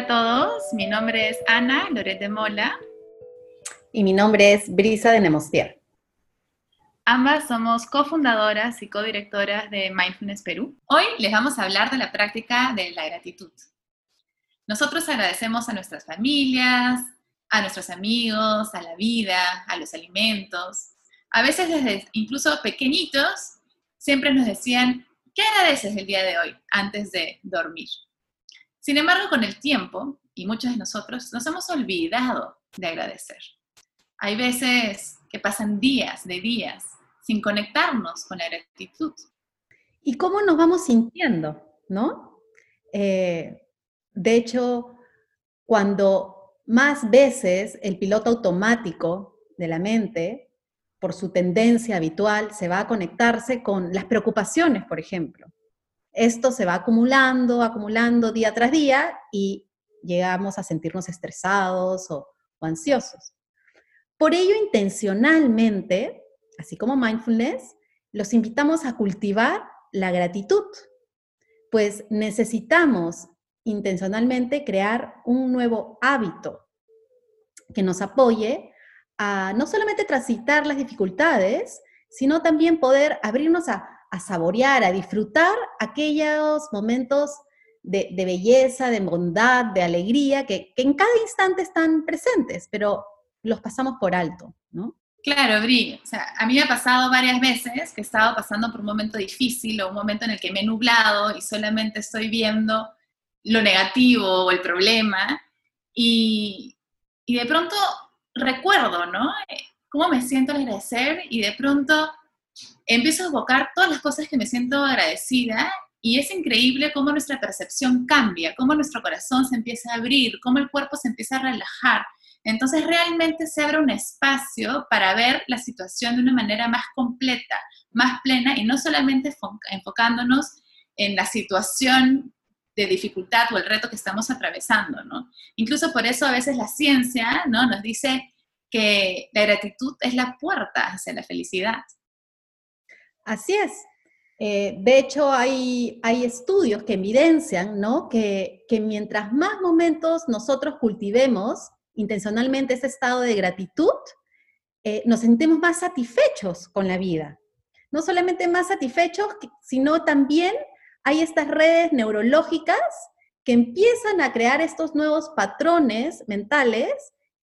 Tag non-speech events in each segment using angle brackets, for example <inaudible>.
Hola a todos, mi nombre es Ana Loret de Mola. Y mi nombre es Brisa de Nemostier. Ambas somos cofundadoras y codirectoras de Mindfulness Perú. Hoy les vamos a hablar de la práctica de la gratitud. Nosotros agradecemos a nuestras familias, a nuestros amigos, a la vida, a los alimentos. A veces desde incluso pequeñitos siempre nos decían, ¿qué agradeces el día de hoy antes de dormir? Sin embargo, con el tiempo, y muchos de nosotros nos hemos olvidado de agradecer. Hay veces que pasan días de días sin conectarnos con la gratitud. ¿Y cómo nos vamos sintiendo? ¿No? Eh, de hecho, cuando más veces el piloto automático de la mente, por su tendencia habitual, se va a conectarse con las preocupaciones, por ejemplo. Esto se va acumulando, acumulando día tras día y llegamos a sentirnos estresados o, ansiosos. Por ello, intencionalmente, así como mindfulness, los invitamos a cultivar la gratitud, pues necesitamos intencionalmente crear un nuevo hábito que nos apoye a no solamente transitar las dificultades, sino también poder abrirnos a, saborear, a disfrutar aquellos momentos de, belleza, de bondad, de alegría, que, en cada instante están presentes, pero los pasamos por alto, ¿no? Claro, Bri. O sea, a mí me ha pasado varias veces que he pasando por un momento difícil o un momento en el que me he nublado y solamente estoy viendo lo negativo o el problema y, y de pronto recuerdo, ¿no? Cómo me siento al agradecer y de pronto empiezo a evocar todas las cosas que me siento agradecida y es increíble cómo nuestra percepción cambia, cómo nuestro corazón se empieza a abrir, cómo el cuerpo se empieza a relajar entonces realmente se abre un espacio para ver la situación de una manera más completa, más plena y no solamente enfocándonos en la situación de dificultad o el reto que estamos atravesando, ¿no? Incluso por eso a veces la ciencia, ¿no? Nos dice que la gratitud es la puerta hacia la felicidad. Así es. Eh, de hecho, hay, estudios que evidencian ¿no? que, que mientras más momentos nosotros cultivemos intencionalmente ese estado de gratitud, eh, nos sentimos más satisfechos con la vida. No solamente más satisfechos, sino también hay estas redes neurológicas que empiezan a crear estos nuevos patrones mentales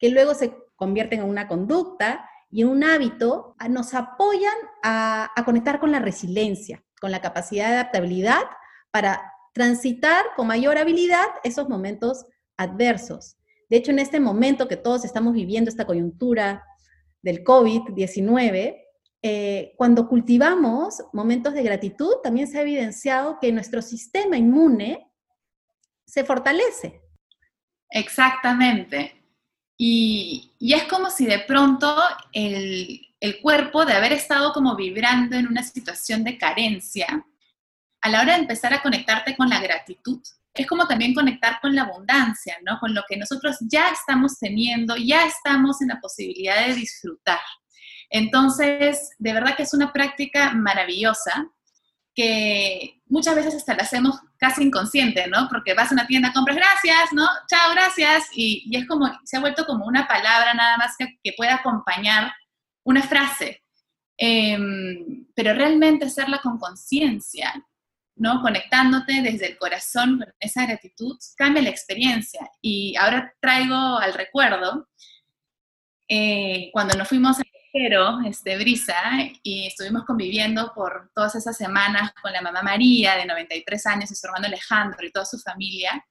que luego se convierten en una conducta y un hábito, nos apoyan a, a conectar con la resiliencia, con la capacidad de adaptabilidad para transitar con mayor habilidad esos momentos adversos. De hecho, en este momento que todos estamos viviendo esta coyuntura del COVID-19, eh, cuando cultivamos momentos de gratitud, también se ha evidenciado que nuestro sistema inmune se fortalece. Exactamente. Y, es como si de pronto el, el cuerpo, de haber estado como vibrando en una situación de carencia, a la hora de empezar a conectarte con la gratitud, es como también conectar con la abundancia, ¿no? Con lo que nosotros ya estamos teniendo, ya estamos en la posibilidad de disfrutar. Entonces, de verdad que es una práctica maravillosa que muchas veces hasta la hacemos casi inconsciente, ¿no? Porque vas a una tienda, compras gracias, ¿no? Chao, gracias. Y, es como, se ha vuelto como una palabra nada más que, que puede acompañar una frase. Em, pero realmente hacerla con conciencia ¿no? Conectándote desde el corazón con esa gratitud, cambia la experiencia. Y ahora traigo al recuerdo, eh, cuando nos fuimos a Viajero, este, Brisa, y estuvimos conviviendo por todas esas semanas con la mamá María, de 93 años, y su hermano Alejandro y toda su familia,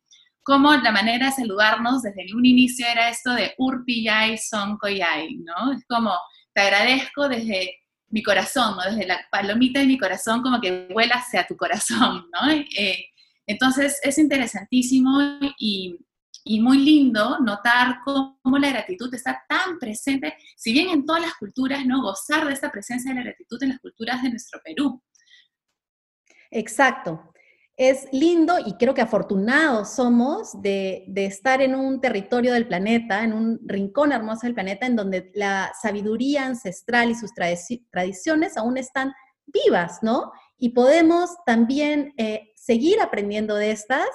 como la manera de saludarnos desde un inicio era esto de Urpiyay, Sonkoyay, ¿no? Es como, te agradezco desde mi corazón, ¿no? Desde la palomita de mi corazón como que vuela hacia tu corazón, ¿no? Eh, entonces es interesantísimo y, y, muy lindo notar cómo la gratitud está tan presente, si bien en todas las culturas, ¿no? Gozar de esta presencia de la gratitud en las culturas de nuestro Perú. Exacto es lindo y creo que afortunados somos de, estar en un territorio del planeta, en un rincón hermoso del planeta, en donde la sabiduría ancestral y sus tradiciones aún están vivas, ¿no? Y podemos también eh, seguir aprendiendo de estas,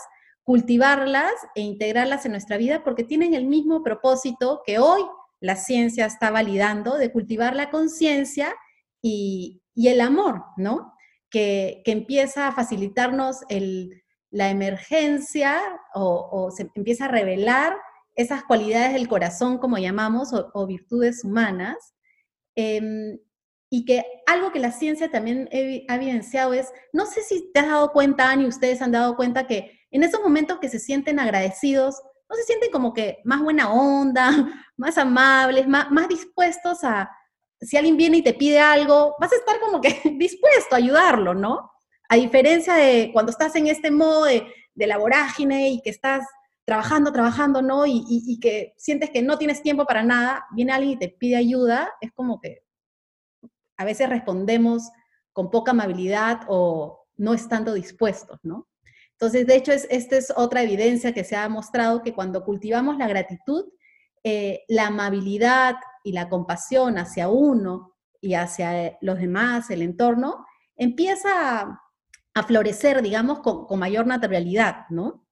cultivarlas e integrarlas en nuestra vida porque tienen el mismo propósito que hoy la ciencia está validando de cultivar la conciencia y, el amor, ¿no? Que, empieza a facilitarnos la emergencia o, se empieza a revelar esas cualidades del corazón, como llamamos, o, virtudes humanas. Em, y que algo que la ciencia también ha evidenciado es, no sé si te has dado cuenta, Ani, ustedes han dado cuenta que en esos momentos que se sienten agradecidos, no se sienten como que más buena onda, <laughs> más amables, más, dispuestos a, si alguien viene y te pide algo, vas a estar como que <laughs> dispuesto a ayudarlo, ¿no? A diferencia de cuando estás en este modo de, vorágine y que estás trabajando, trabajando, ¿no? Y, y, que sientes que no tienes tiempo para nada, viene alguien y te pide ayuda, es como que a veces respondemos con poca amabilidad o no estando dispuestos, ¿no? Entonces, de hecho, es, esta es otra evidencia que se ha mostrado que cuando cultivamos la gratitud, eh, la amabilidad y la compasión hacia uno y hacia los demás, el entorno, empieza a, florecer, digamos, con, mayor naturalidad, ¿no?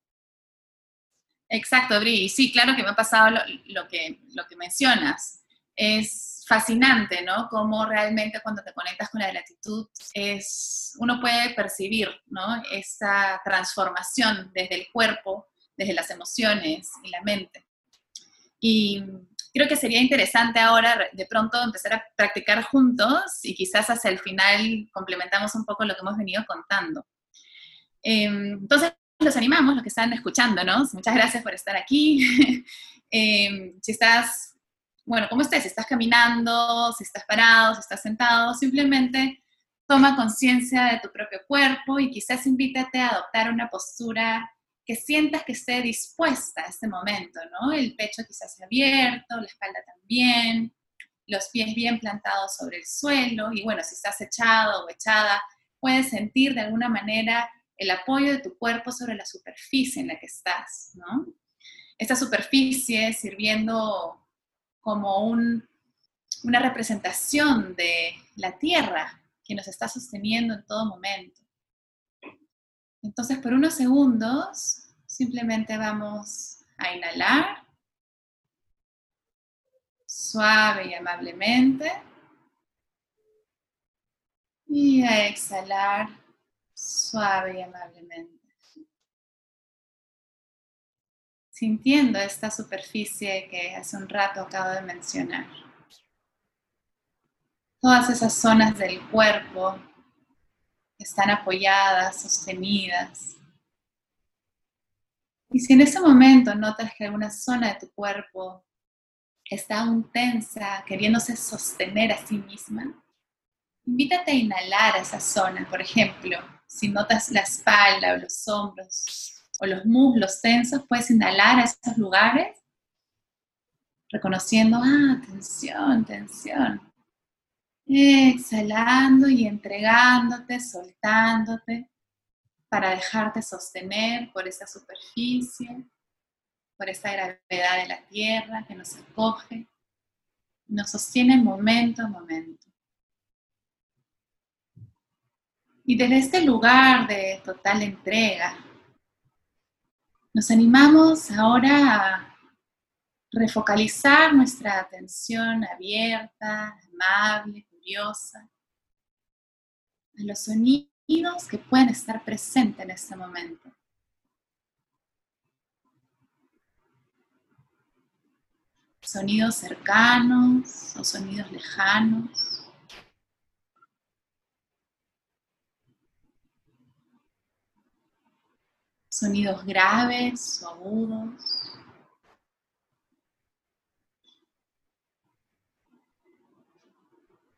Exacto, Bri. Sí, claro que me ha pasado lo, que, lo que mencionas. Es fascinante, ¿no? Cómo realmente cuando te conectas con la gratitud es, uno puede percibir, ¿no? Esa transformación desde el cuerpo, desde las emociones y la mente. Y creo que sería interesante ahora de pronto empezar a practicar juntos y quizás hacia el final complementamos un poco lo que hemos venido contando. Em, entonces, los animamos, los que están escuchándonos. Muchas gracias por estar aquí. <laughs> Em, si estás bueno, ¿cómo estés? Si estás caminando, si estás parado, si estás sentado, simplemente toma conciencia de tu propio cuerpo y quizás invítate a adoptar una postura que sientas que esté dispuesta a este momento, ¿no? El pecho quizás abierto, la espalda también, los pies bien plantados sobre el suelo y bueno, si estás echado o echada, puedes sentir de alguna manera el apoyo de tu cuerpo sobre la superficie en la que estás, ¿no? Esta superficie sirviendo como una representación de la tierra que nos está sosteniendo en todo momento. Entonces, por unos segundos, simplemente vamos a inhalar suave y amablemente y a exhalar suave y amablemente. Sintiendo esta superficie que hace un rato acabo de mencionar. Todas esas zonas del cuerpo están apoyadas, sostenidas. Y si en ese momento notas que alguna zona de tu cuerpo está aún tensa, queriéndose sostener a sí misma, invítate a inhalar a esa zona. Por ejemplo, si notas la espalda o los hombros o los muslos tensos, puedes inhalar a esos lugares, reconociendo, ah, tensión, tensión. Exhalando y entregándote, soltándote para dejarte sostener por esa superficie, por esa gravedad de la tierra que nos acoge, nos sostiene momento a momento. Y desde este lugar de total entrega, nos animamos ahora a refocalizar nuestra atención abierta, amable, curiosa, a los sonidos que pueden estar presentes en este momento. Sonidos cercanos o sonidos lejanos. Sonidos graves o agudos.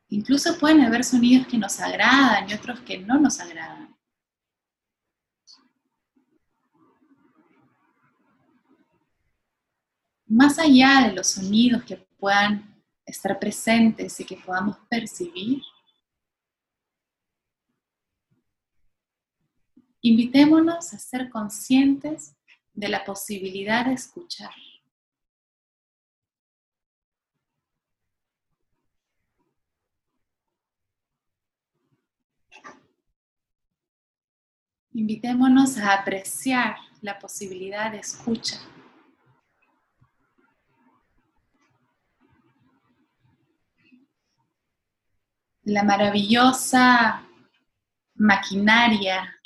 Incluso pueden haber sonidos que nos agradan y otros que no nos agradan. Más allá de los sonidos que puedan estar presentes y que podamos percibir, Invitémonos a ser conscientes de la posibilidad de escuchar. Invitémonos a apreciar la posibilidad de escucha. La maravillosa maquinaria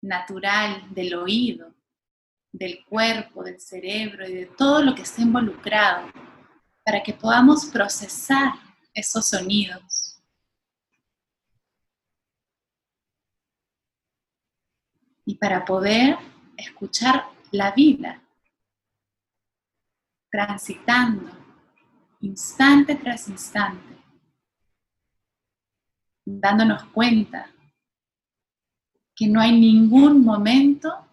natural del oído, del cuerpo, del cerebro y de todo lo que está involucrado para que podamos procesar esos sonidos. Y para poder escuchar la vida transitando instante tras instante, dándonos cuenta que no hay ningún momento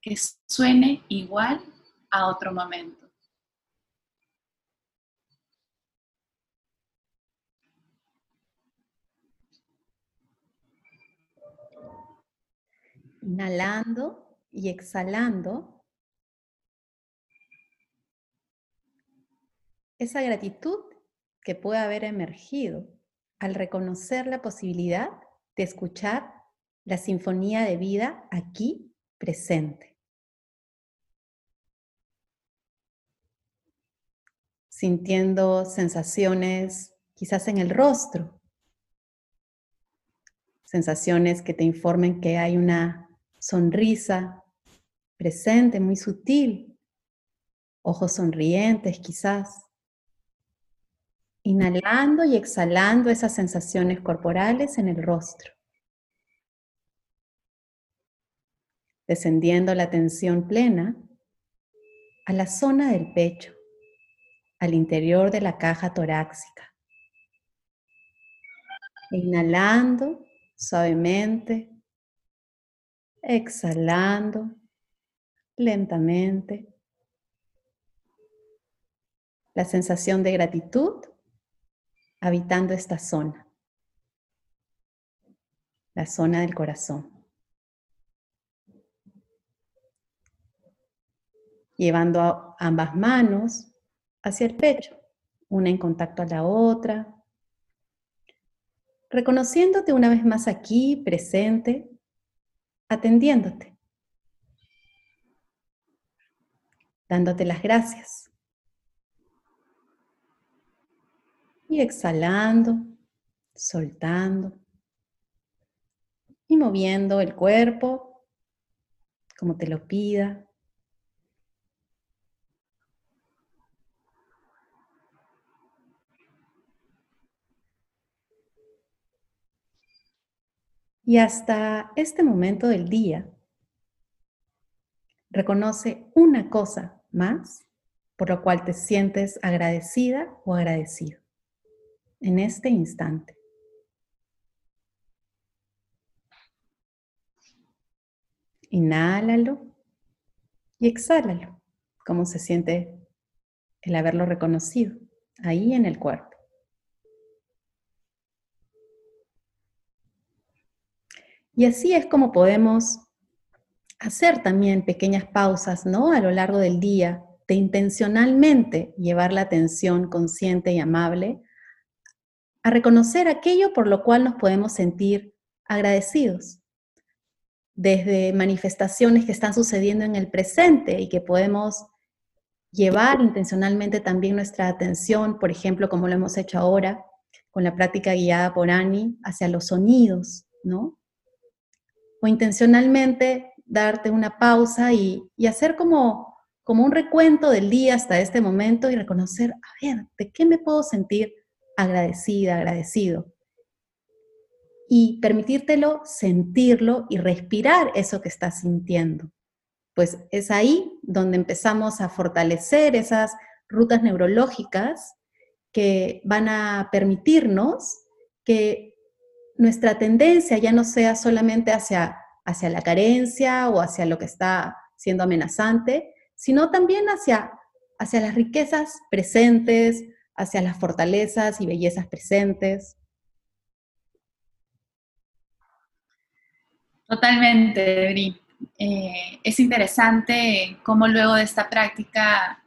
que suene igual a otro momento. Inhalando y exhalando. Esa gratitud que puede haber emergido al reconocer la posibilidad de escuchar la sinfonía de vida aquí presente. Sintiendo sensaciones quizás en el rostro, sensaciones que te informen que hay una sonrisa presente, muy sutil, ojos sonrientes quizás. Inhalando y exhalando esas sensaciones corporales en el rostro. Descendiendo la tensión plena a la zona del pecho, al interior de la caja torácica. Inhalando suavemente, exhalando lentamente. La sensación de gratitud habitando esta zona, la zona del corazón. Llevando ambas manos hacia el pecho, una en contacto a la otra, reconociéndote una vez más aquí, presente, atendiéndote, dándote las gracias. Y exhalando, soltando y moviendo el cuerpo como te lo pida. Y hasta este momento del día, reconoce una cosa más por lo cual te sientes agradecida o agradecido en este instante. Inhálalo y exhálalo, cómo se siente el haberlo reconocido ahí en el cuerpo. Y así es como podemos hacer también pequeñas pausas, ¿no? A lo largo del día, de intencionalmente llevar la atención consciente y amable a reconocer aquello por lo cual nos podemos sentir agradecidos. Desde manifestaciones que están sucediendo en el presente y que podemos llevar intencionalmente también nuestra atención, por ejemplo, como lo hemos hecho ahora con la práctica guiada por Ani, hacia los sonidos, ¿no? O intencionalmente darte una pausa y, hacer como, como un recuento del día hasta este momento y reconocer, a ver, ¿de qué me puedo sentir agradecida, agradecido? Y permitírtelo sentirlo y respirar eso que estás sintiendo. Pues es ahí donde empezamos a fortalecer esas rutas neurológicas que van a permitirnos que nuestra tendencia ya no sea solamente hacia, hacia la carencia o hacia lo que está siendo amenazante, sino también hacia, hacia las riquezas presentes, hacia las fortalezas y bellezas presentes. Totalmente. Eh, es interesante cómo luego de esta práctica,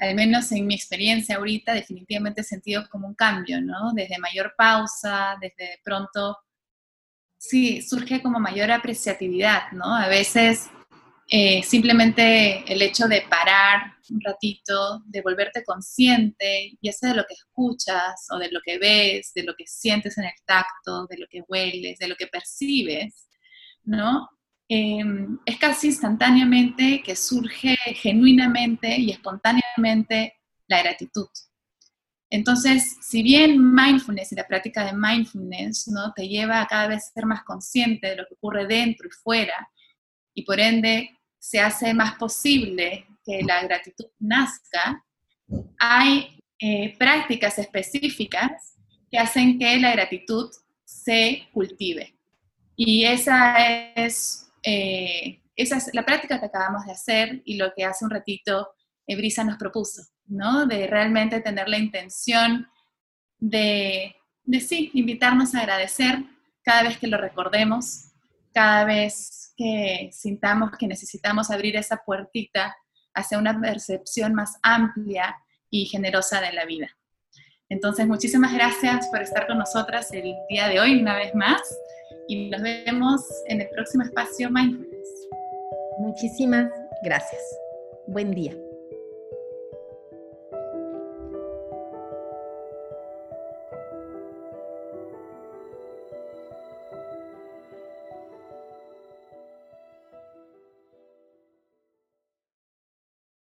al menos en mi experiencia ahorita, definitivamente he sentido como un cambio, ¿no? Desde mayor pausa, desde pronto sí, surge como mayor apreciatividad, ¿no? A veces eh, simplemente el hecho de parar un ratito, de volverte consciente, ya sea de lo que escuchas o de lo que ves, de lo que sientes en el tacto, de lo que hueles, de lo que percibes, ¿no? Em, es casi instantáneamente que surge genuinamente y espontáneamente la gratitud. Entonces, si bien mindfulness y la práctica de mindfulness ¿no? te lleva a cada vez ser más consciente de lo que ocurre dentro y fuera, y por ende se hace más posible que la gratitud nazca, hay eh, prácticas específicas que hacen que la gratitud se cultive. Y esa es, eh, esa es la práctica que acabamos de hacer y lo que hace un ratito eh, Brisa nos propuso, ¿no? De realmente tener la intención de, de sí, invitarnos a agradecer cada vez que lo recordemos, cada vez que sintamos que necesitamos abrir esa puertita hacia una percepción más amplia y generosa de la vida. Entonces, muchísimas gracias por estar con nosotras el día de hoy una vez más y nos vemos en el próximo espacio Mindfulness. Muchísimas gracias. Buen día.